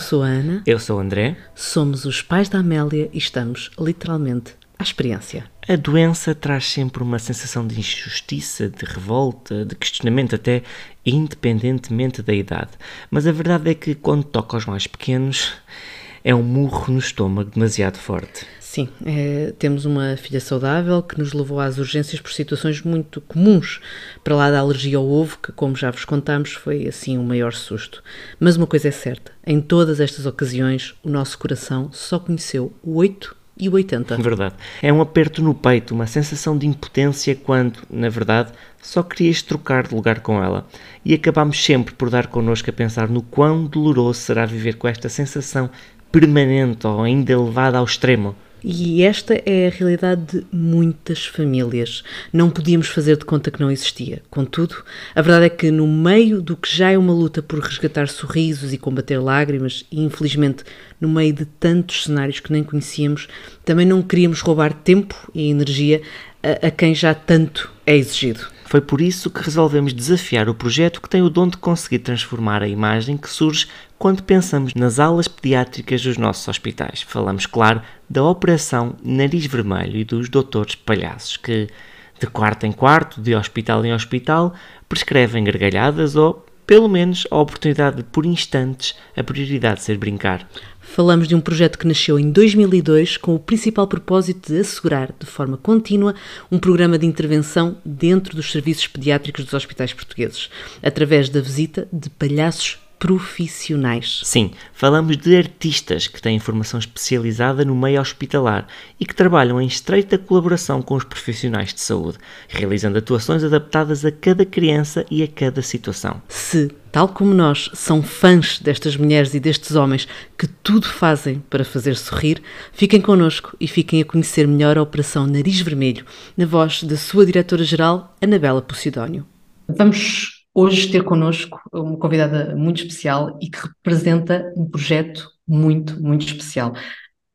sou a Ana. Eu sou o André. Somos os pais da Amélia e estamos literalmente à experiência. A doença traz sempre uma sensação de injustiça, de revolta, de questionamento, até independentemente da idade. Mas a verdade é que quando toca aos mais pequenos, é um murro no estômago demasiado forte. Sim, é, temos uma filha saudável que nos levou às urgências por situações muito comuns, para lá da alergia ao ovo, que, como já vos contamos, foi assim o um maior susto. Mas uma coisa é certa: em todas estas ocasiões, o nosso coração só conheceu o 8 e o 80. Verdade. É um aperto no peito, uma sensação de impotência quando, na verdade, só querias trocar de lugar com ela. E acabamos sempre por dar connosco a pensar no quão doloroso será viver com esta sensação permanente ou ainda elevada ao extremo. E esta é a realidade de muitas famílias. Não podíamos fazer de conta que não existia. Contudo, a verdade é que, no meio do que já é uma luta por resgatar sorrisos e combater lágrimas, e infelizmente no meio de tantos cenários que nem conhecíamos, também não queríamos roubar tempo e energia a, a quem já tanto é exigido. Foi por isso que resolvemos desafiar o projeto que tem o dom de conseguir transformar a imagem que surge quando pensamos nas alas pediátricas dos nossos hospitais. Falamos, claro, da Operação Nariz Vermelho e dos doutores palhaços, que, de quarto em quarto, de hospital em hospital, prescrevem gargalhadas ou, pelo menos, a oportunidade de, por instantes, a prioridade ser brincar. Falamos de um projeto que nasceu em 2002 com o principal propósito de assegurar, de forma contínua, um programa de intervenção dentro dos serviços pediátricos dos hospitais portugueses, através da visita de palhaços profissionais. Sim, falamos de artistas que têm formação especializada no meio hospitalar e que trabalham em estreita colaboração com os profissionais de saúde, realizando atuações adaptadas a cada criança e a cada situação. Se, tal como nós, são fãs destas mulheres e destes homens que tudo fazem para fazer sorrir, fiquem connosco e fiquem a conhecer melhor a Operação Nariz Vermelho, na voz da sua diretora-geral, Anabela Posidónio. Vamos hoje ter connosco uma convidada muito especial e que representa um projeto muito, muito especial.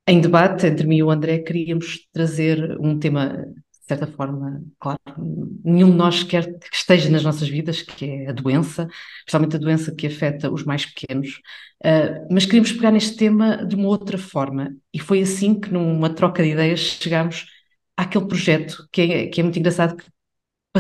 Em debate entre mim e o André, queríamos trazer um tema, de certa forma, claro, nenhum de nós quer que esteja nas nossas vidas, que é a doença, especialmente a doença que afeta os mais pequenos, uh, mas queríamos pegar neste tema de uma outra forma. E foi assim que, numa troca de ideias, chegámos àquele projeto que é, que é muito engraçado, que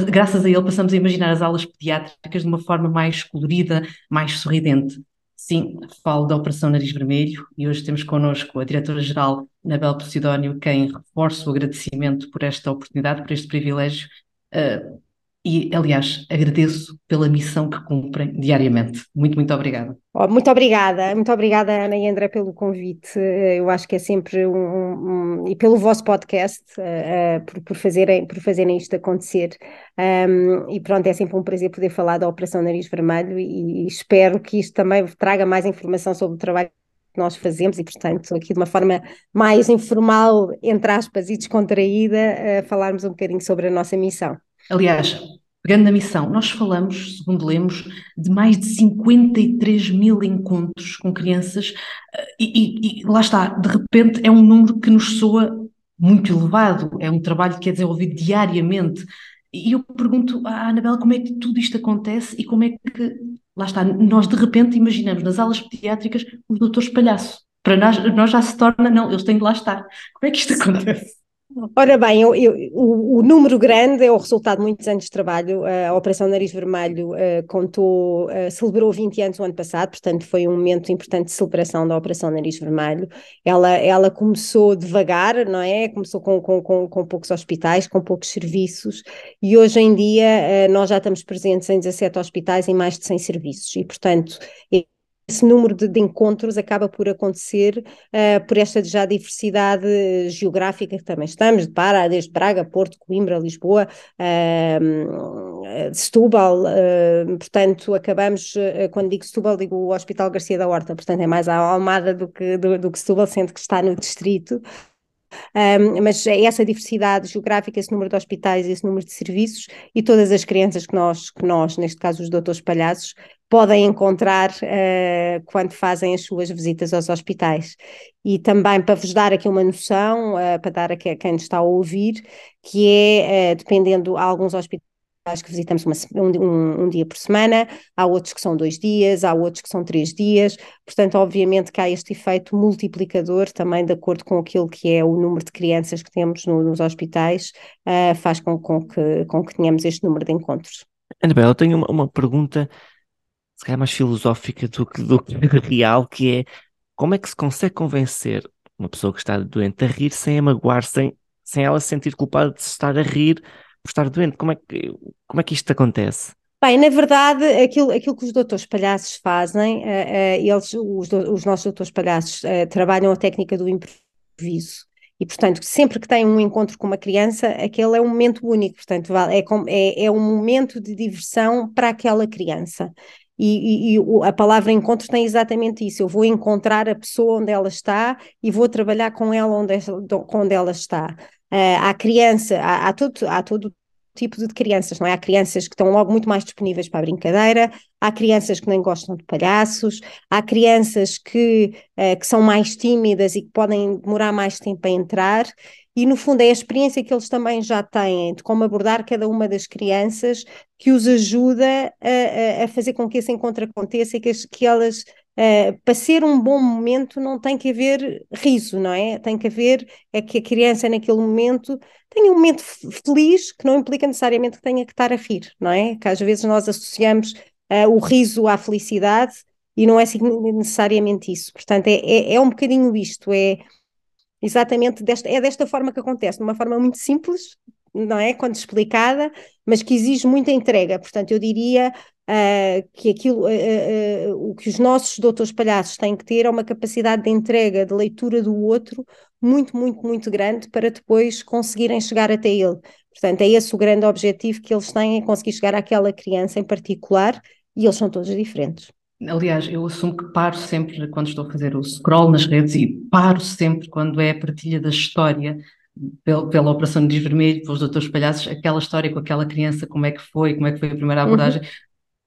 graças a ele passamos a imaginar as aulas pediátricas de uma forma mais colorida, mais sorridente. Sim, falo da Operação Nariz Vermelho e hoje temos connosco a Diretora-Geral Anabel Posidónio, quem reforça o agradecimento por esta oportunidade, por este privilégio. Uh, e, aliás, agradeço pela missão que cumprem diariamente. Muito, muito obrigada. Oh, muito obrigada, muito obrigada, Ana e André, pelo convite. Eh, eu acho que é sempre um. um, e pelo vosso podcast, uh, por, por, fazerem, por fazerem isto acontecer. Um, e pronto, é sempre um prazer poder falar da Operação Nariz Vermelho e, e espero que isto também traga mais informação sobre o trabalho que nós fazemos e, portanto, aqui de uma forma mais informal, entre aspas, e descontraída, uh, falarmos um bocadinho sobre a nossa missão. Aliás, pegando na missão, nós falamos, segundo lemos, de mais de 53 mil encontros com crianças eh, e, e, e lá está, de repente é um número que nos soa muito elevado, é um trabalho que é desenvolvido diariamente. E eu pergunto à Anabela como é que tudo isto acontece e como é que, lá está, nós de repente imaginamos nas aulas pediátricas os doutores palhaço. Para nós, nós já se torna, não, eles têm de lá estar. Como é que isto acontece? Ora bem, eu, eu, o, o, número grande é o resultado de muitos anos de trabalho. a Operação Nariz Vermelho uh, contou, uh, celebrou 20 anos o ano passado, portanto foi um momento importante de celebração da Operação Nariz Vermelho. Ela, ela começou devagar, não é? Começou com, com, com, com poucos hospitais, com poucos serviços, e hoje em dia uh, nós já estamos presentes em 17 hospitais e mais de 100 serviços, e portanto esse número de, de, encontros acaba por acontecer uh, por esta já diversidade geográfica que também estamos, para, desde Braga, Porto, Coimbra, Lisboa, uh, Setúbal, uh, portanto acabamos, quando digo Setúbal digo o Hospital Garcia da Horta, portanto é mais a Almada do que, do, do que Setúbal, sendo que está no distrito, um, mas é essa diversidade geográfica, esse número de hospitais, esse número de serviços e todas as crianças que nós, que nós neste caso os doutores palhaços, podem encontrar uh, quando fazem as suas visitas aos hospitais. E também para vos dar aqui uma noção, uh, para dar a quem está a ouvir, que é, uh, dependendo, alguns hospitais que visitamos uma, um, um, dia por semana, há outros que são dois dias, há outros que são três dias, portanto, obviamente que há este efeito multiplicador também de acordo com aquilo que é o número de crianças que temos no, nos hospitais, uh, faz com, com, que, com que tenhamos este número de encontros. Anabela, eu tenho uma, uma pergunta, se calhar mais filosófica do que, do que real, que é como é que se consegue convencer uma pessoa que está doente a rir sem a magoar, sem, sem ela se sentir culpada de se estar a rir por estar doente? Como é que, como é que isto acontece? Bem, na verdade, aquilo, aquilo que os doutores palhaços fazem, uh, uh, eles, os, do, os, nossos doutores palhaços, uh, trabalham a técnica do improviso. E, portanto, sempre que têm um encontro com uma criança, aquele é um momento único, portanto, é, é, é um momento de diversão para aquela criança. E, e, e, a palavra encontro tem exatamente isso. Eu vou encontrar a pessoa onde ela está e vou trabalhar com ela onde, onde ela está. Uh, há criança, há, há, todo, há todo tipo de crianças, não é? Há crianças que estão logo muito mais disponíveis para a brincadeira, há crianças que nem gostam de palhaços, há crianças que, uh, que são mais tímidas e que podem demorar mais tempo a entrar, e no fundo é a experiência que eles também já têm de como abordar cada uma das crianças que os ajuda a, a fazer com que esse encontro aconteça e que, as, que elas Uh, para ser um bom momento não tem que haver riso, não é? Tem que haver é que a criança naquele momento tenha um momento feliz, que não implica necessariamente que tenha que estar a rir, não é? Que às vezes nós associamos uh, o riso à felicidade e não é necessariamente isso. Portanto, é, é, é um bocadinho isto, é exatamente desta, é desta forma que acontece, de uma forma muito simples, não é? Quando explicada, mas que exige muita entrega. Portanto, eu diria uh, que aquilo, uh, uh, o que os nossos doutores palhaços têm que ter é uma capacidade de entrega, de leitura do outro muito, muito, muito grande para depois conseguirem chegar até ele. Portanto, é esse o grande objetivo que eles têm, é conseguir chegar àquela criança em particular, e eles são todos diferentes. Aliás, eu assumo que paro sempre quando estou a fazer o scroll nas redes e paro sempre quando é a partilha da história pela, pela Operação Diz Vermelho, pelos doutores palhaços, aquela história com aquela criança, como é que foi, como é que foi a primeira uhum. abordagem, uhum.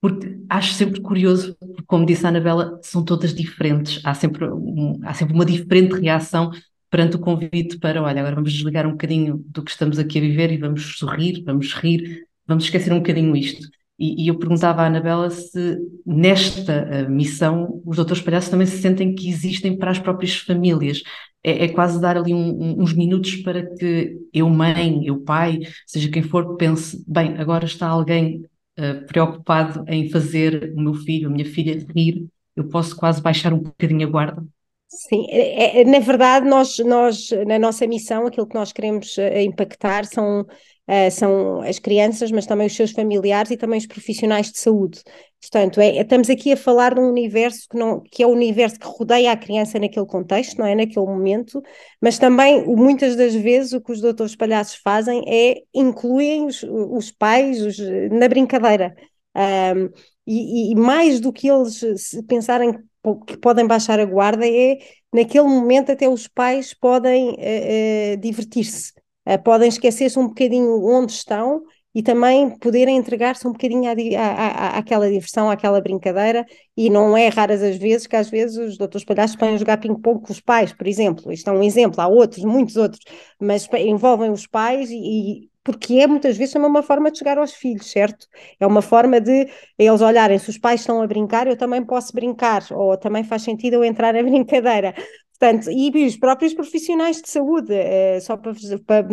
porque acho sempre curioso, porque, como disse a Anabela, são todas diferentes, há sempre, um, há sempre uma diferente reação perante o convite para, olha, agora vamos desligar um bocadinho do que estamos aqui a viver e vamos sorrir, vamos rir, vamos esquecer um bocadinho isto. E, e eu perguntava à Anabela se nesta uh, missão os doutores palhaços também se sentem que existem para as próprias famílias. É, é quase dar ali um, um, uns minutos para que eu, mãe, eu, pai, seja quem for, pense: bem, agora está alguém uh, preocupado em fazer o meu filho, a minha filha rir, eu posso quase baixar um bocadinho a guarda. Sim, é, é, na verdade, nós, nós, na nossa missão, aquilo que nós queremos uh, impactar são uh, são as crianças, mas também os seus familiares e também os profissionais de saúde. Portanto, é, estamos aqui a falar de um universo que, não, que é o universo que rodeia a criança naquele contexto, não é? Naquele momento, mas também, muitas das vezes, o que os doutores palhaços fazem é incluem os, os pais os, na brincadeira. Um, e, e, mais do que eles pensarem que podem baixar a guarda, é naquele momento até os pais podem uh, uh, divertir-se podem esquecer-se um bocadinho onde estão e também poderem entregar-se um bocadinho à, à, à, àquela diversão, àquela brincadeira, e não é raras as vezes que às vezes os doutores palhaços a jogar ping-pong com os pais, por exemplo, isto é um exemplo, há outros, muitos outros, mas envolvem os pais e, e porque é muitas vezes também uma forma de chegar aos filhos, certo? É uma forma de eles olharem, se os pais estão a brincar, eu também posso brincar, ou também faz sentido eu entrar na brincadeira. Portanto, e os próprios profissionais de saúde, é, só para, para,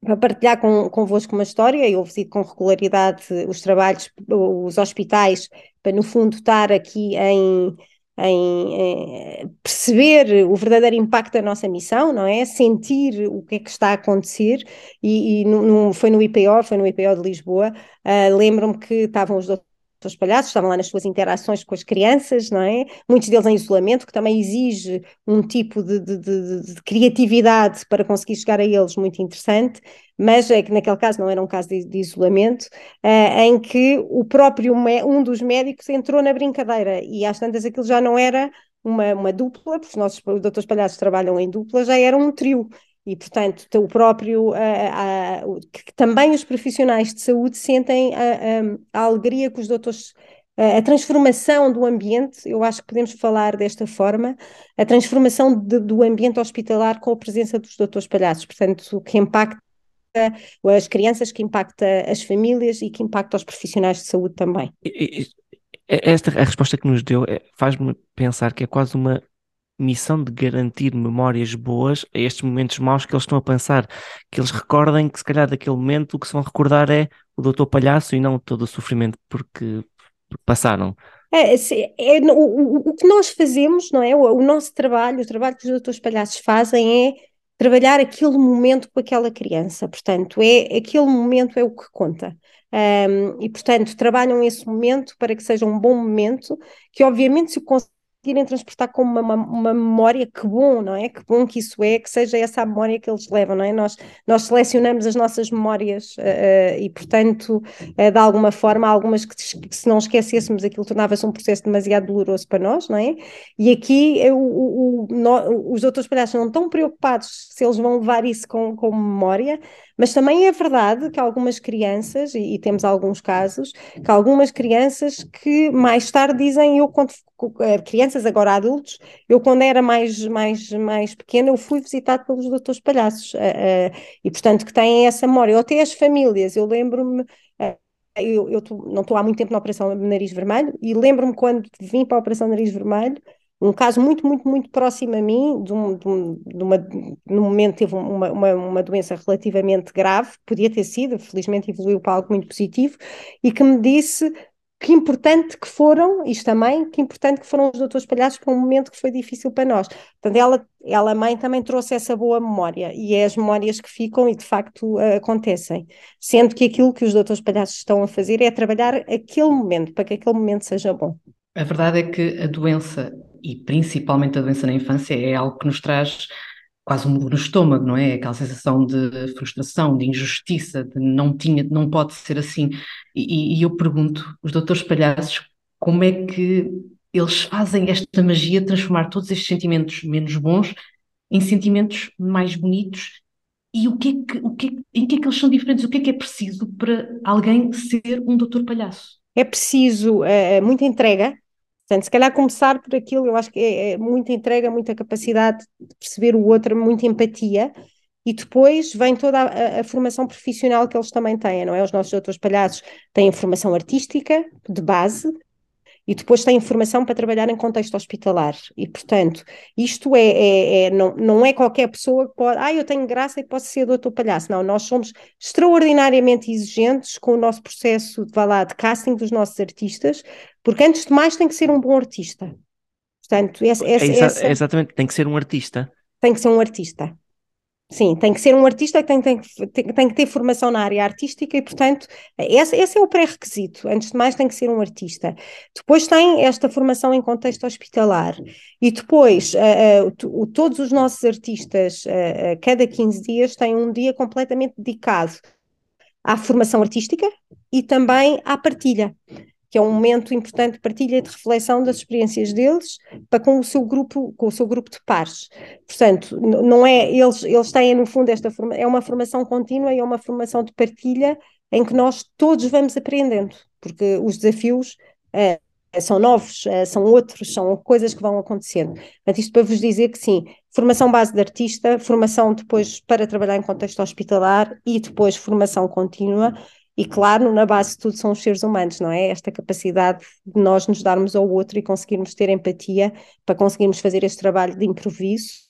para partilhar com, convosco uma história, eu visito com regularidade os trabalhos, os hospitais, para no fundo estar aqui em, em, em, perceber o verdadeiro impacto da nossa missão, não é? Sentir o que é que está a acontecer, e, e no, no, foi no IPO, foi no IPO de Lisboa, uh, lembro-me que estavam os doutores os palhaços, estavam lá nas suas interações com as crianças, não é? Muitos deles em isolamento, que também exige um tipo de, de, de, de criatividade para conseguir chegar a eles muito interessante, mas é que naquele caso não era um caso de, isolamento, uh, em que o próprio, um dos médicos entrou na brincadeira. E às tantas aquilo já não era uma, uma dupla, porque os nossos doutores palhaços trabalham em dupla, já era um trio e, portanto, o próprio, que também os profissionais de saúde sentem a, a alegria que os doutores, a transformação do ambiente, eu acho que podemos falar desta forma, a transformação de, do ambiente hospitalar com a presença dos doutores palhaços, portanto, o que impacta as crianças, que impacta as famílias e que impacta os profissionais de saúde também. Esta a resposta que nos deu é, faz-me pensar que é quase uma missão de garantir memórias boas a estes momentos maus que eles estão a pensar, que eles recordem que se calhar daquele momento o que se vão recordar é o doutor palhaço e não todo o sofrimento porque, passaram. É, é, o, o, que nós fazemos, não é? O, o, nosso trabalho, o trabalho que os doutores palhaços fazem é trabalhar aquele momento com aquela criança. Portanto, é aquele momento é o que conta. Um, e, portanto, trabalham esse momento para que seja um bom momento, que obviamente se conseguirem transportar como uma, uma, uma, memória, que bom, não é? Que bom que isso é, que seja essa a memória que eles levam, não é? Nós, nós selecionamos as nossas memórias uh, e, portanto, uh, de alguma forma, algumas que, que, se não esquecêssemos aquilo tornava-se um processo demasiado doloroso para nós, não é? E aqui o, o, o, no, os outros palhaços não estão preocupados se eles vão levar isso com, com memória, mas também é verdade que algumas crianças, e, e, temos alguns casos, que algumas crianças que mais tarde dizem, eu quando eh, crianças, agora adultos, eu quando era mais, mais, mais pequena, eu fui visitado pelos doutores palhaços, uh, uh, e portanto que têm essa memória, ou até as famílias, eu lembro-me, uh, eu, eu tô, não estou há muito tempo na Operação Nariz Vermelho, e lembro-me quando vim para a Operação Nariz Vermelho, um caso muito, muito, muito próximo a mim, de, um, de, um, de uma, no momento teve uma, uma, uma, doença relativamente grave, podia ter sido, felizmente evoluiu para algo muito positivo, e que me disse que importante que foram, isto também, que importante que foram os doutores palhaços para um momento que foi difícil para nós. Portanto, ela, ela mãe também trouxe essa boa memória, e é as memórias que ficam e de facto acontecem. Sendo que aquilo que os doutores palhaços estão a fazer é trabalhar aquele momento, para que aquele momento seja bom. A verdade é que a doença e principalmente a doença na infância, é algo que nos traz quase um murro no estômago, não é? Aquela sensação de frustração, de injustiça, de não tinha, não pode ser assim. E, e eu pergunto, os doutores palhaços, como é que eles fazem esta magia de transformar todos estes sentimentos menos bons em sentimentos mais bonitos? E o que é que, o que, é, em que é que eles são diferentes? O que é que é preciso para alguém ser um doutor palhaço? É preciso uh, muita entrega, Portanto, se calhar começar por aquilo, eu acho que é, é muita entrega, muita capacidade de perceber o outro, muita empatia, e depois vem toda a, a, formação profissional que eles também têm, não é? Os nossos outros palhaços têm formação artística de base, e depois tem formação para trabalhar em contexto hospitalar. E, portanto, isto é, é, é, não, não é qualquer pessoa que pode, ah, eu tenho graça e posso ser doutor palhaço. Não, nós somos extraordinariamente exigentes com o nosso processo de, lá, de casting dos nossos artistas, porque antes de mais tem que ser um bom artista. Portanto, essa, essa, é exa essa... exatamente, tem que ser um artista. Tem que ser um artista. Sim, tem que ser um artista que tem, tem, tem, tem, que ter formação na área artística e, portanto, esse, esse é o pré-requisito. Antes de mais, tem que ser um artista. Depois tem esta formação em contexto hospitalar. E depois, uh, uh, todos os nossos artistas, uh, cada 15 dias, têm um dia completamente dedicado à formação artística e também à partilha que é um momento importante de partilha e de reflexão das experiências deles para com o seu grupo, com o seu grupo de pares. Portanto, não é eles eles têm no fundo esta forma, é uma formação contínua e é uma formação de partilha em que nós todos vamos aprendendo, porque os desafios uh, são novos, uh, são outros, são coisas que vão acontecendo. Mas isto para vos dizer que sim, formação base de artista, formação depois para trabalhar em contexto hospitalar e depois formação contínua e claro, na base de tudo são os seres humanos, não é? Esta capacidade de nós nos darmos ao outro e conseguirmos ter empatia para conseguirmos fazer este trabalho de improviso,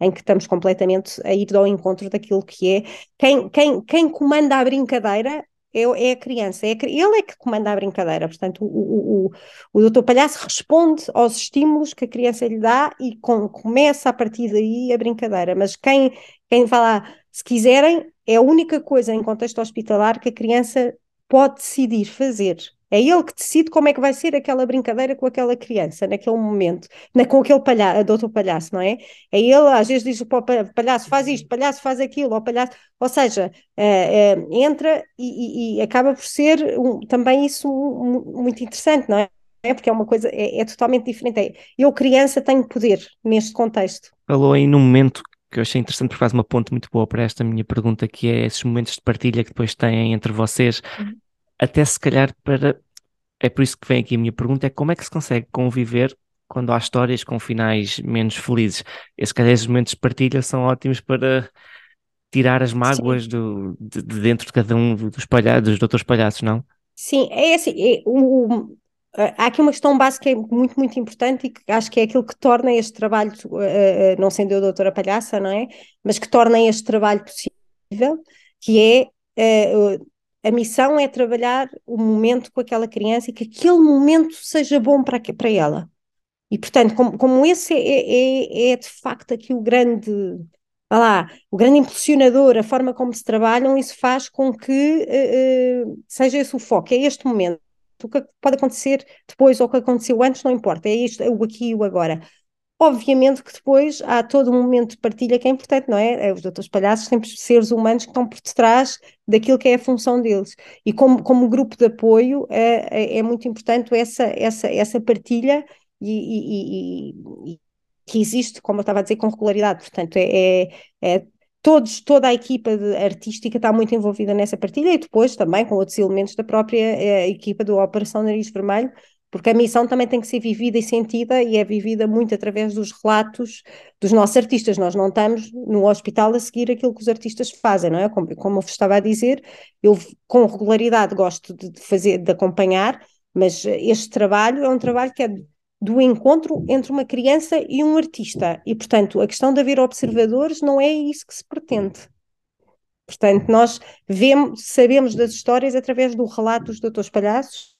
em que estamos completamente a ir ao encontro daquilo que é. Quem, quem, quem comanda a brincadeira é, é a criança, é a, ele é que comanda a brincadeira. Portanto, o, o, o doutor Palhaço responde aos estímulos que a criança lhe dá e com, começa a partir daí a brincadeira. Mas quem, quem vai lá, se quiserem, é a única coisa em contexto hospitalar que a criança pode decidir fazer. É ele que decide como é que vai ser aquela brincadeira com aquela criança naquele momento, na, com aquele palhaço, doutor palhaço, não é? É ele, às vezes diz o palhaço faz isto, palhaço faz aquilo, ou palhaço, ou seja, é, é, entra e, e, e, acaba por ser um, também isso um, muito interessante, não é? É porque é uma coisa, é, é totalmente diferente. É, eu, criança, tenho poder neste contexto. Falou aí num momento que eu achei interessante porque faz uma ponte muito boa para esta minha pergunta, que é esses momentos de partilha que depois têm entre vocês, uhum. até se calhar para. É por isso que vem aqui a minha pergunta: é como é que se consegue conviver quando há histórias com finais menos felizes? Esses, calhar, esses momentos de partilha são ótimos para tirar as mágoas do, de, de, dentro de cada um dos, palha dos doutores palhaços, não? Sim, é assim, é, o, há aqui uma questão básica que é muito, muito importante e que acho que é aquilo que torna este trabalho, uh, não sendo eu doutora palhaça, não é? Mas que torna este trabalho possível, que é uh, a missão é trabalhar o momento com aquela criança e que aquele momento seja bom para, para ela. E, portanto, como, como esse é, é, é de facto aqui o grande lá, o grande impulsionador, a forma como se trabalham, isso faz com que uh, seja esse o foco, é este momento. O que pode acontecer depois ou o que aconteceu antes, não importa, é isto, é o aqui e o agora. Obviamente que depois há todo um momento de partilha que é importante, não é? é os doutores palhaços sempre seres humanos que estão por detrás daquilo que é a função deles. E como, como grupo de apoio é, é, é muito importante essa, essa, essa partilha e, e, e, que existe, como eu estava a dizer, com regularidade. Portanto, é, é, é todos, toda a equipa artística está muito envolvida nessa partilha e depois também com outros elementos da própria é, equipa do Operação Nariz Vermelho, porque a missão também tem que ser vivida e sentida e é vivida muito através dos relatos dos nossos artistas. Nós não estamos no hospital a seguir aquilo que os artistas fazem, não é? Como, como eu estava a dizer, eu com regularidade gosto de fazer, de acompanhar, mas este trabalho é um trabalho que é do encontro entre uma criança e um artista. E, portanto, a questão de haver observadores não é isso que se pretende. Portanto, nós vemos, sabemos das histórias através do relato dos doutores palhaços,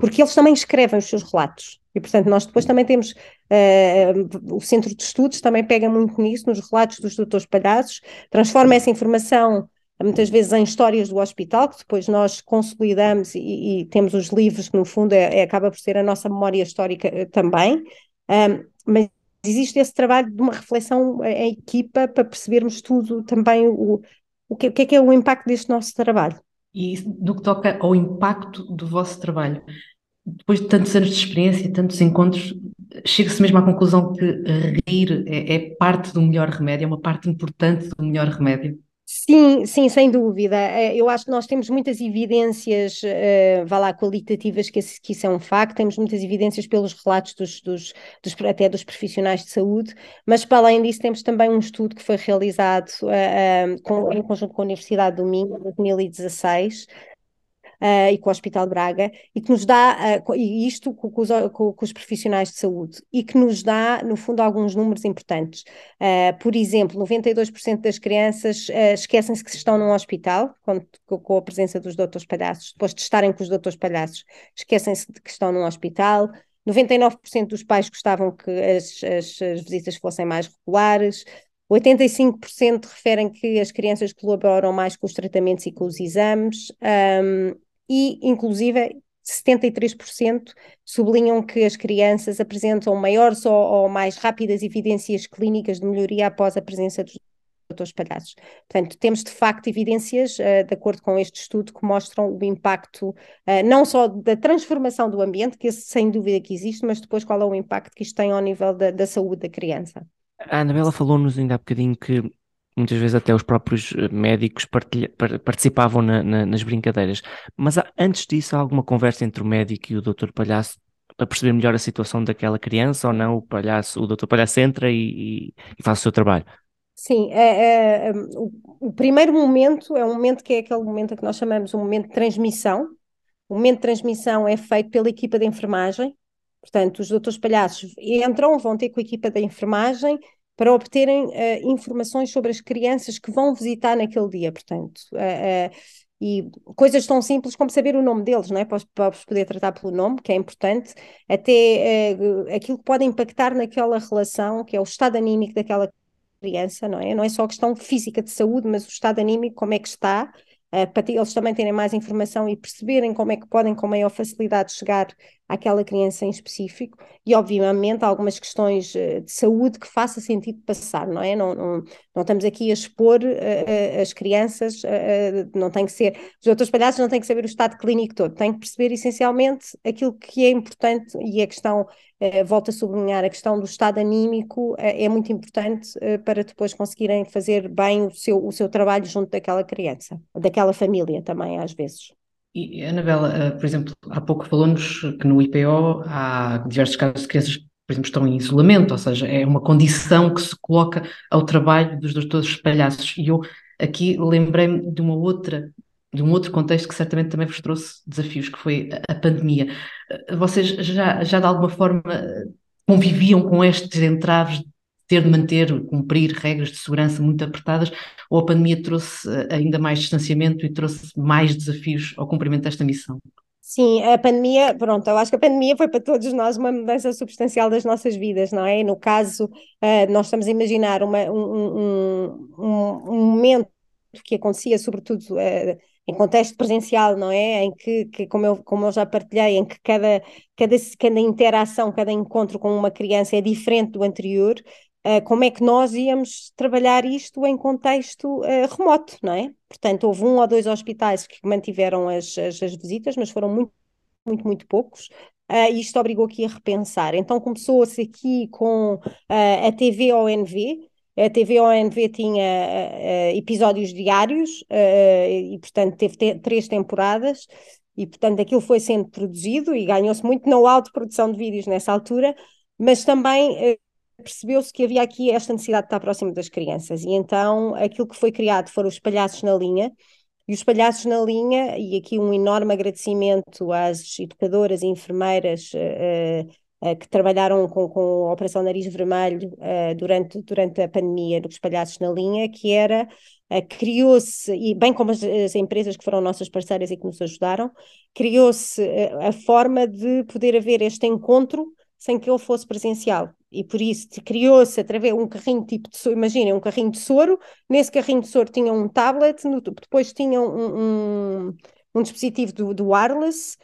porque eles também escrevem os seus relatos. E, portanto, nós depois também temos uh, o Centro de Estudos, também pega muito nisso, nos relatos dos doutores palhaços, transforma essa informação muitas vezes em histórias do hospital, que depois nós consolidamos e, e temos os livros, que no fundo é, é, acaba por ser a nossa memória histórica eh, também, um, mas existe esse trabalho de uma reflexão em equipa para percebermos tudo também o, o, que, o que é que é o impacto deste nosso trabalho. E no que toca ao impacto do vosso trabalho, depois de tantos anos de experiência, tantos encontros, chega-se mesmo à conclusão que rir é, é parte do melhor remédio, é uma parte importante do melhor remédio? Sim, sim, sem dúvida. Eh, eu acho que nós temos muitas evidências, uh, vá lá, qualitativas, que, esse, que isso é um facto, temos muitas evidências pelos relatos dos, dos, dos, até dos profissionais de saúde, mas para além disso temos também um estudo que foi realizado uh, com, em conjunto com a Universidade do Minho, em 2016, uh, e com o Hospital de Braga, e que nos dá, uh, e isto com, com, os, com, com, os, profissionais de saúde, e que nos dá, no fundo, alguns números importantes. Uh, por exemplo, 92% das crianças esquecem-se que estão num hospital, com, a presença dos doutores palhaços, depois de estarem com os doutores palhaços, esquecem-se de que estão num hospital. 99% dos pais gostavam que as, as, as visitas fossem mais regulares. 85% referem que as crianças colaboram mais com os tratamentos e com os exames. Um, e, inclusive, 73% sublinham que as crianças apresentam maiores ou, ou, mais rápidas evidências clínicas de melhoria após a presença dos doutores palhaços. Portanto, temos de facto evidências, uh, de acordo com este estudo, que mostram o impacto uh, não só da transformação do ambiente, que esse sem dúvida que existe, mas depois qual é o impacto que isto tem ao nível da, da saúde da criança. A Anabela falou-nos ainda há bocadinho que muitas vezes até os próprios eh, médicos partilha, participavam na, na, nas brincadeiras. Mas há, antes disso, há alguma conversa entre o médico e o doutor Palhaço para perceber melhor a situação daquela criança ou não? O palhaço, o doutor Palhaço entra e, e faz o seu trabalho. Sim, é, é, o, o, primeiro momento é um momento que é aquele momento que nós chamamos um momento de transmissão. O momento de transmissão é feito pela equipa de enfermagem, portanto, os doutores palhaços entram, vão ter com a equipa da enfermagem para obterem uh, informações sobre as crianças que vão visitar naquele dia, portanto. Uh, uh, e coisas tão simples como saber o nome deles, não é? Para, para poder tratar pelo nome, que é importante, até aquilo que pode impactar naquela relação, que é o estado anímico daquela criança, não é? Não é só a questão física de saúde, mas o estado anímico, como é que está, para eles também terem mais informação e perceberem como é que podem com maior facilidade chegar àquela criança em específico e obviamente algumas questões eh, de saúde que faça sentido passar, não é? Não, não, não estamos aqui a expor uh, as crianças, uh, não tem que ser, os outros palhaços não têm que saber o estado clínico todo, têm que perceber essencialmente aquilo que é importante e a questão, uh, volto a sublinhar, a questão do estado anímico é muito importante para depois conseguirem fazer bem o seu, o seu trabalho junto daquela criança, daquela família também às vezes. E, Anabela, eh, por exemplo, há pouco falou-nos que no IPO há diversos casos de crianças que, por exemplo, estão em isolamento, ou seja, é uma condição que se coloca ao trabalho dos doutores palhaços. E eu Aqui lembrei-me de uma outra de um outro contexto que certamente também vos trouxe desafios, que foi a pandemia. Vocês já, já de alguma forma conviviam com estes entraves ter de manter, cumprir regras de segurança muito apertadas, ou a pandemia trouxe ainda mais distanciamento e trouxe mais desafios ao cumprimento desta missão? Sim, a pandemia, pronto, eu acho que a pandemia foi para todos nós uma mudança substancial das nossas vidas, não é? No caso, uh, nós estamos a imaginar uma, um, um, um, momento que acontecia, sobretudo uh, em contexto presencial, não é? Em que, que, como, eu, como eu já partilhei, em que cada, cada, cada interação, cada encontro com uma criança é diferente do anterior, uh, como é que nós íamos trabalhar isto em contexto uh, remoto, não é? Portanto, houve um ou dois hospitais que mantiveram as, as, as visitas, mas foram muito, muito, muito poucos. Uh, isto obrigou aqui a repensar. Então começou-se aqui com uh, a TV ONV, a TV ONV tinha uh, episódios diários e, portanto, teve te três temporadas e, portanto, aquilo foi sendo produzido e ganhou-se muito know-how de produção de vídeos nessa altura, mas também percebeu-se que havia aqui esta necessidade de estar próximo das crianças e então aquilo que foi criado foram os palhaços na linha e os palhaços na linha, e aqui um enorme agradecimento às educadoras e enfermeiras uh, que trabalharam com, com a Operação Nariz Vermelho uh, durante, durante a pandemia dos palhaços na linha, que era uh, criou-se, e bem como as, as, empresas que foram nossas parceiras e que nos ajudaram, criou-se a forma de poder haver este encontro sem que ele fosse presencial. E por isso criou-se através um carrinho tipo de soro, imaginem, um carrinho de soro, nesse carrinho de soro tinha um tablet, no, depois tinha um, um, um dispositivo do, do wireless,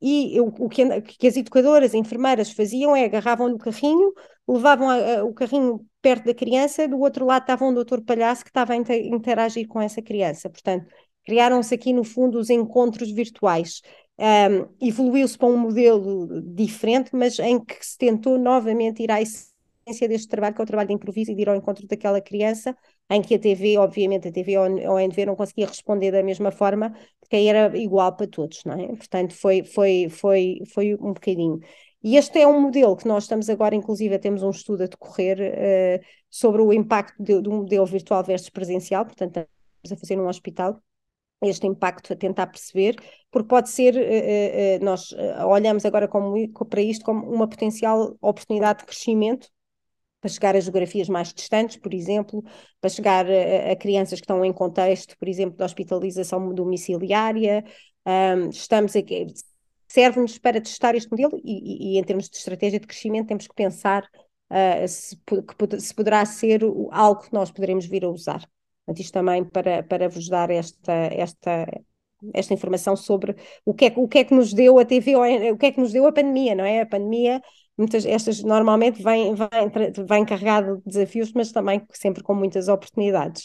e o, o que, que, as educadoras, enfermeiras faziam é agarravam no carrinho, levavam a, a, o carrinho perto da criança, do outro lado estava um doutor palhaço que estava a inter, interagir com essa criança. Portanto, criaram-se aqui no fundo os encontros virtuais. Um, Evoluiu-se para um modelo diferente, mas em que se tentou novamente ir à essência deste trabalho, que é o trabalho de improviso e de ir ao encontro daquela criança, em que a TV, obviamente, a TV ou a ONV não conseguia responder da mesma forma, porque aí era igual para todos, não é? Portanto, foi, foi, foi, foi um bocadinho. E este é um modelo que nós estamos agora, inclusive, temos um estudo a decorrer uh, sobre o impacto de, do modelo virtual versus presencial, portanto, estamos a fazer num hospital este impacto a tentar perceber, porque pode ser, uh, uh, nós olhamos agora como, para isto como uma potencial oportunidade de crescimento para chegar a geografias mais distantes, por exemplo, para chegar a, crianças que estão em contexto, por exemplo, de hospitalização domiciliária. Estamos aqui, serve-nos para testar este modelo e, e, e, em termos de estratégia de crescimento temos que pensar uh, se, que, se poderá ser algo que nós poderemos vir a usar. Portanto, isto também para, para vos dar esta, esta, esta informação sobre o que, é, o que é que nos deu a TV, o que é que nos deu a pandemia, não é? A pandemia muitas estas normalmente vêm, vêm, vêm carregado de desafios, mas também sempre com muitas oportunidades.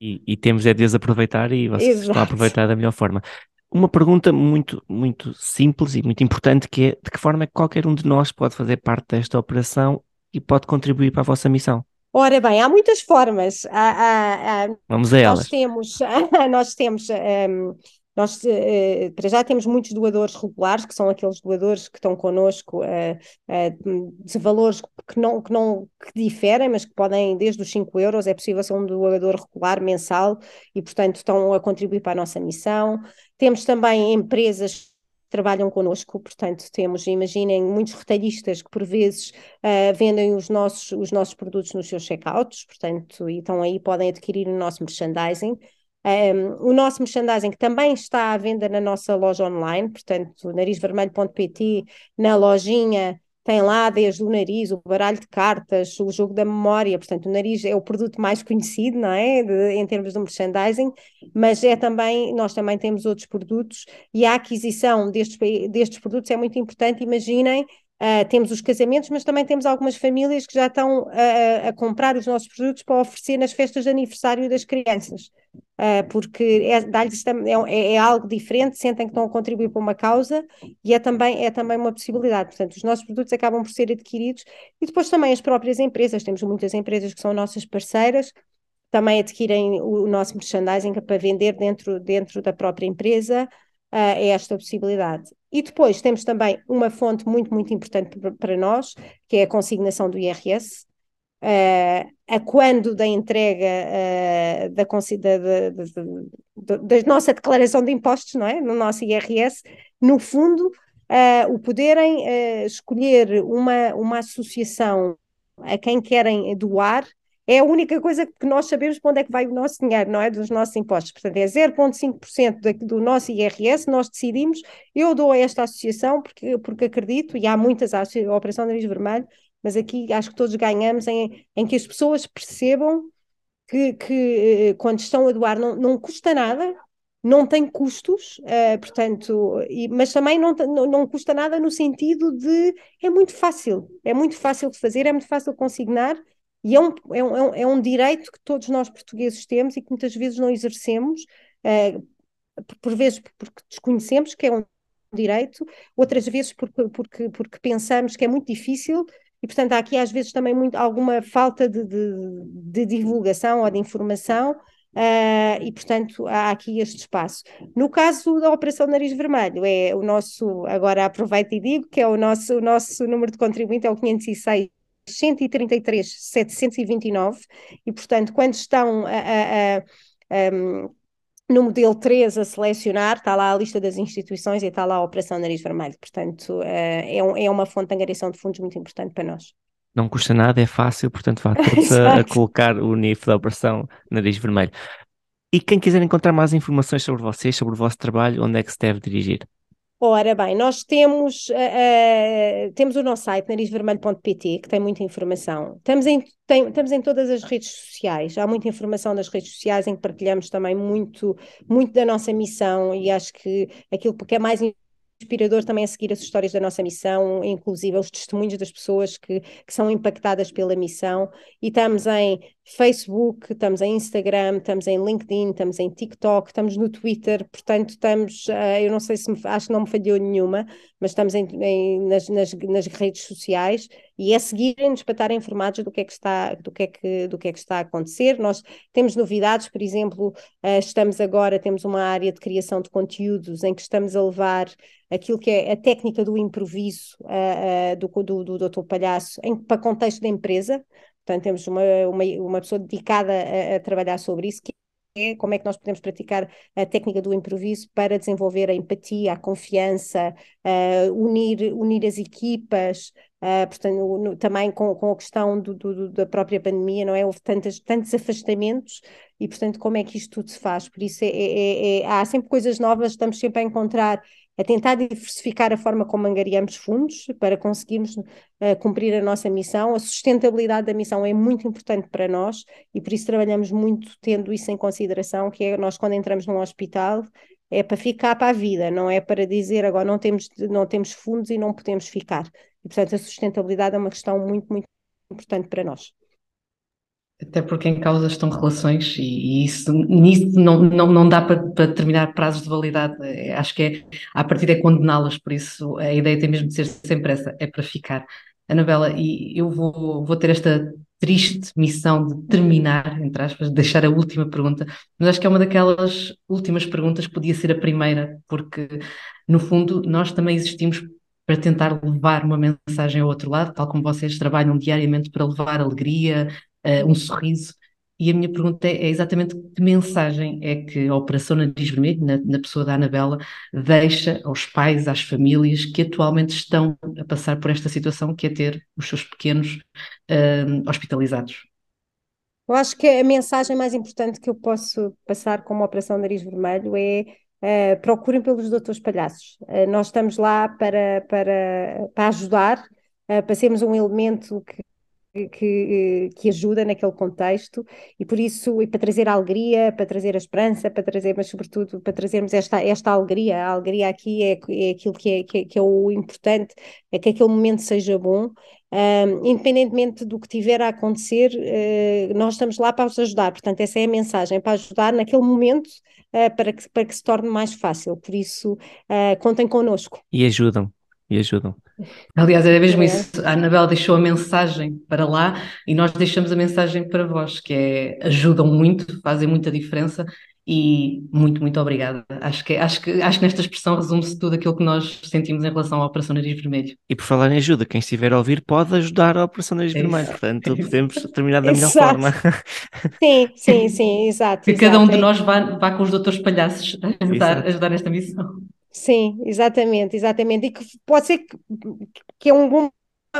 E, e temos é de aproveitar e vocês Exato. estão a aproveitar da melhor forma. Uma pergunta muito, muito simples e muito importante que é de que forma é que qualquer um de nós pode fazer parte desta operação e pode contribuir para a vossa missão? Ora bem, há muitas formas. Há, há, há, Vamos a elas. Nós temos, nós temos um, nós, eh, para já, temos muitos doadores regulares, que são aqueles doadores que estão connosco eh, eh, de valores que não, que não que diferem, mas que podem, desde os 5 euros, é possível ser um doador regular mensal e, portanto, estão a contribuir para a nossa missão. Temos também empresas trabalham connosco, portanto, temos, imaginem, muitos retalhistas que por vezes uh, vendem os nossos, os nossos produtos nos seus checkouts, portanto, e estão aí, podem adquirir o nosso merchandising. Um, o nosso merchandising também está à venda na nossa loja online, portanto, narizvermelho.pt, na lojinha tem lá desde o nariz, o baralho de cartas, o jogo da memória, portanto, o nariz é o produto mais conhecido, não é? De, em termos de merchandising, mas é também, nós também temos outros produtos e a aquisição destes, destes produtos é muito importante. Imaginem Uh, temos os casamentos, mas também temos algumas famílias que já estão a, a comprar os nossos produtos para oferecer nas festas de aniversário das crianças, uh, porque é, é, é, é, algo diferente, sentem que estão a contribuir para uma causa e é também, é também uma possibilidade. Portanto, os nossos produtos acabam por ser adquiridos e depois também as próprias empresas, temos muitas empresas que são nossas parceiras, também adquirem o, nosso merchandising para vender dentro, dentro da própria empresa uh, esta possibilidade. E depois temos também uma fonte muito, muito importante para nós, que é a consignação do IRS. uh, a quando da entrega uh, da, da, da, da, nossa declaração de impostos, não é? No nosso IRS, no fundo, uh, o poderem escolher uma, uma associação a quem querem doar é a única coisa que nós sabemos para onde é que vai o nosso dinheiro, não é? Dos nossos impostos. Portanto, é 0,5% do nosso IRS, nós decidimos, eu dou a esta associação porque, porque acredito, e há muitas, a Operação Nariz Vermelho, mas aqui acho que todos ganhamos em, em que as pessoas percebam que, que eh, quando estão a doar não, não custa nada, não tem custos, uh, portanto, e, mas também não, não, não, custa nada no sentido de é muito fácil, é muito fácil de fazer, é muito fácil de consignar e é um, é um, é um é direito que todos nós portugueses temos e que muitas vezes não exercemos, uh, por, por, vezes porque desconhecemos que é um direito, outras vezes porque, porque, porque pensamos que é muito difícil e, portanto, há aqui às vezes também muito, alguma falta de, de, de divulgação ou de informação. Uh, e, portanto, há aqui este espaço. No caso da Operação Nariz Vermelho, é o nosso, agora aproveito e digo que é o nosso, o nosso número de contribuinte é o 506 133 729 e, portanto, quando estão a, a, a, no modelo 3 a selecionar, está lá a lista das instituições e está lá a Operação Nariz Vermelho. Portanto, é, é uma fonte de angariação de fundos muito importante para nós. Não custa nada, é fácil, portanto, vá todos a, a, colocar o NIF da Operação Nariz Vermelho. E quem quiser encontrar mais informações sobre vocês, sobre o vosso trabalho, onde é que se deve dirigir? Ora bem, nós temos, uh, temos o nosso site narizvermelho.pt que tem muita informação. Estamos em, tem, estamos em todas as redes sociais, há muita informação nas redes sociais em que partilhamos também muito, muito da nossa missão e acho que aquilo que é mais inspirador também a seguir as histórias da nossa missão, inclusive os testemunhos das pessoas que, que são impactadas pela missão. E estamos em Facebook, estamos em Instagram, estamos em LinkedIn, estamos em TikTok, estamos no Twitter, portanto estamos, uh, eu não sei se me, acho que não me falhou nenhuma, mas estamos em, em, nas, nas, nas, redes sociais e é seguirem-nos para estar informados do que é que está, do que é que, do que é que está a acontecer. Nós temos novidades, por exemplo, uh, estamos agora, temos uma área de criação de conteúdos em que estamos a levar aquilo que é a técnica do improviso uh, uh, do, do, do Dr. Palhaço em, para contexto da empresa. Portanto, temos uma, uma, uma pessoa dedicada a, a trabalhar sobre isso, que é como é que nós podemos praticar a técnica do improviso para desenvolver a empatia, a confiança, uh, unir, unir as equipas, uh, portanto, no, também com, com a questão do, do, da própria pandemia, não é? Houve tantas, tantos afastamentos e, portanto, como é que isto tudo se faz? Por isso é, é, é, há sempre coisas novas, estamos sempre a encontrar a tentar diversificar a forma como angariamos fundos para conseguirmos uh, cumprir a nossa missão. A sustentabilidade da missão é muito importante para nós e por isso trabalhamos muito tendo isso em consideração, que é nós quando entramos num hospital é para ficar para a vida, não é para dizer agora não temos, não temos fundos e não podemos ficar. E, portanto, a sustentabilidade é uma questão muito, muito importante para nós. Até porque em causa estão relações e, e isso, nisso não, não, não dá para, para determinar prazos de validade. É, acho que é, a partir é condená-las, por isso a ideia tem mesmo de ser sempre essa, é para ficar. Anabela, e eu vou, vou ter esta triste missão de terminar, entre aspas, deixar a última pergunta, mas acho que é uma daquelas últimas perguntas que podia ser a primeira, porque no fundo nós também existimos para tentar levar uma mensagem ao outro lado, tal como vocês trabalham diariamente para levar alegria, uh, um sorriso. E a minha pergunta é, é, exatamente que mensagem é que a Operação Nariz Vermelho, na, na, pessoa da Anabela, deixa aos pais, às famílias que atualmente estão a passar por esta situação, que é ter os seus pequenos uh, hospitalizados? Eu acho que a mensagem mais importante que eu posso passar como Operação Nariz Vermelho é uh, procurem pelos doutores palhaços. Uh, nós estamos lá para, para, para ajudar, uh, para sermos um elemento que que, que ajuda naquele contexto e por isso, e para trazer alegria, para trazer a esperança, para trazer, mas sobretudo para trazermos esta, esta alegria, a alegria aqui é, é aquilo que é, que é, que, é, o importante, é que aquele momento seja bom, independentemente do que tiver a acontecer, uh, nós estamos lá para os ajudar, portanto essa é a mensagem, para ajudar naquele momento uh, para, que, para que se torne mais fácil, por isso uh, contem connosco. E ajudam, e ajudam. Aliás, é mesmo é. isso. A Anabela deixou a mensagem para lá e nós deixamos a mensagem para vós, que é ajudam muito, fazem muita diferença e muito, muito obrigada. Acho que, acho que, acho que nesta expressão resume-se tudo aquilo que nós sentimos em relação à Operação Nariz Vermelho. E por falar em ajuda, quem estiver a ouvir pode ajudar a Operação Nariz é Vermelho, portanto é podemos terminar da melhor forma. Sim, sim, sim, exato. Que exato. cada um de nós vá, vá com os doutores palhaços ajudar, ajudar nesta missão. Sim, exatamente, exatamente. E que pode ser que, que é um bom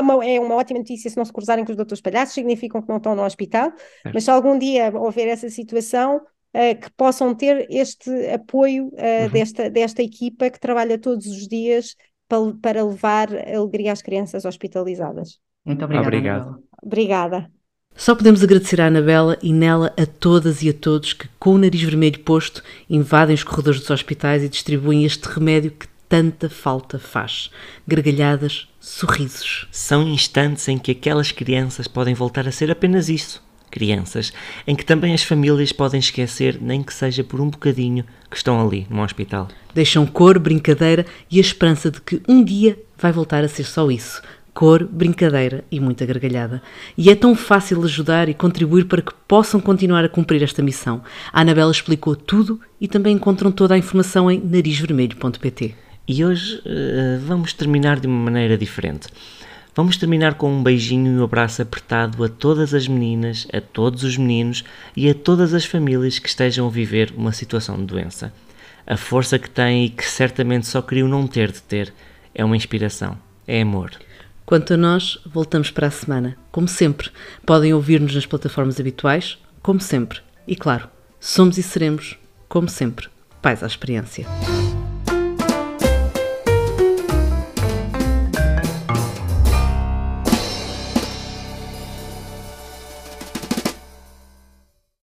uma, é uma ótima notícia se não se cruzarem com os doutores palhaços, significam que não estão no hospital, é. mas se algum dia houver essa situação, que possam ter este apoio uh, uhum. desta, desta equipa que trabalha todos os dias para, para levar alegria às crianças hospitalizadas. Muito obrigada. Obrigado. Obrigada. Só podemos agradecer à Anabela e nela a todas e a todos que, com o nariz vermelho posto, invadem os corredores dos hospitais e distribuem este remédio que tanta falta faz. Gargalhadas, sorrisos. São instantes em que aquelas crianças podem voltar a ser apenas isso. Crianças, em que também as famílias podem esquecer, nem que seja por um bocadinho, que estão ali no hospital. Deixam cor, brincadeira e a esperança de que um dia vai voltar a ser só isso: cor, brincadeira e muita gargalhada. E é tão fácil ajudar e contribuir para que possam continuar a cumprir esta missão. A Anabela explicou tudo e também encontram toda a informação em narizvermelho.pt. E hoje uh, vamos terminar de uma maneira diferente. Vamos terminar com um beijinho e um abraço apertado a todas as meninas, a todos os meninos e a todas as famílias que estejam a viver uma situação de doença. A força que têm e que certamente só queriam não ter de ter é uma inspiração, é amor. Quanto a nós, voltamos para a semana. Como sempre, podem ouvir-nos nas plataformas habituais, como sempre. E claro, somos e seremos, como sempre, pais à experiência.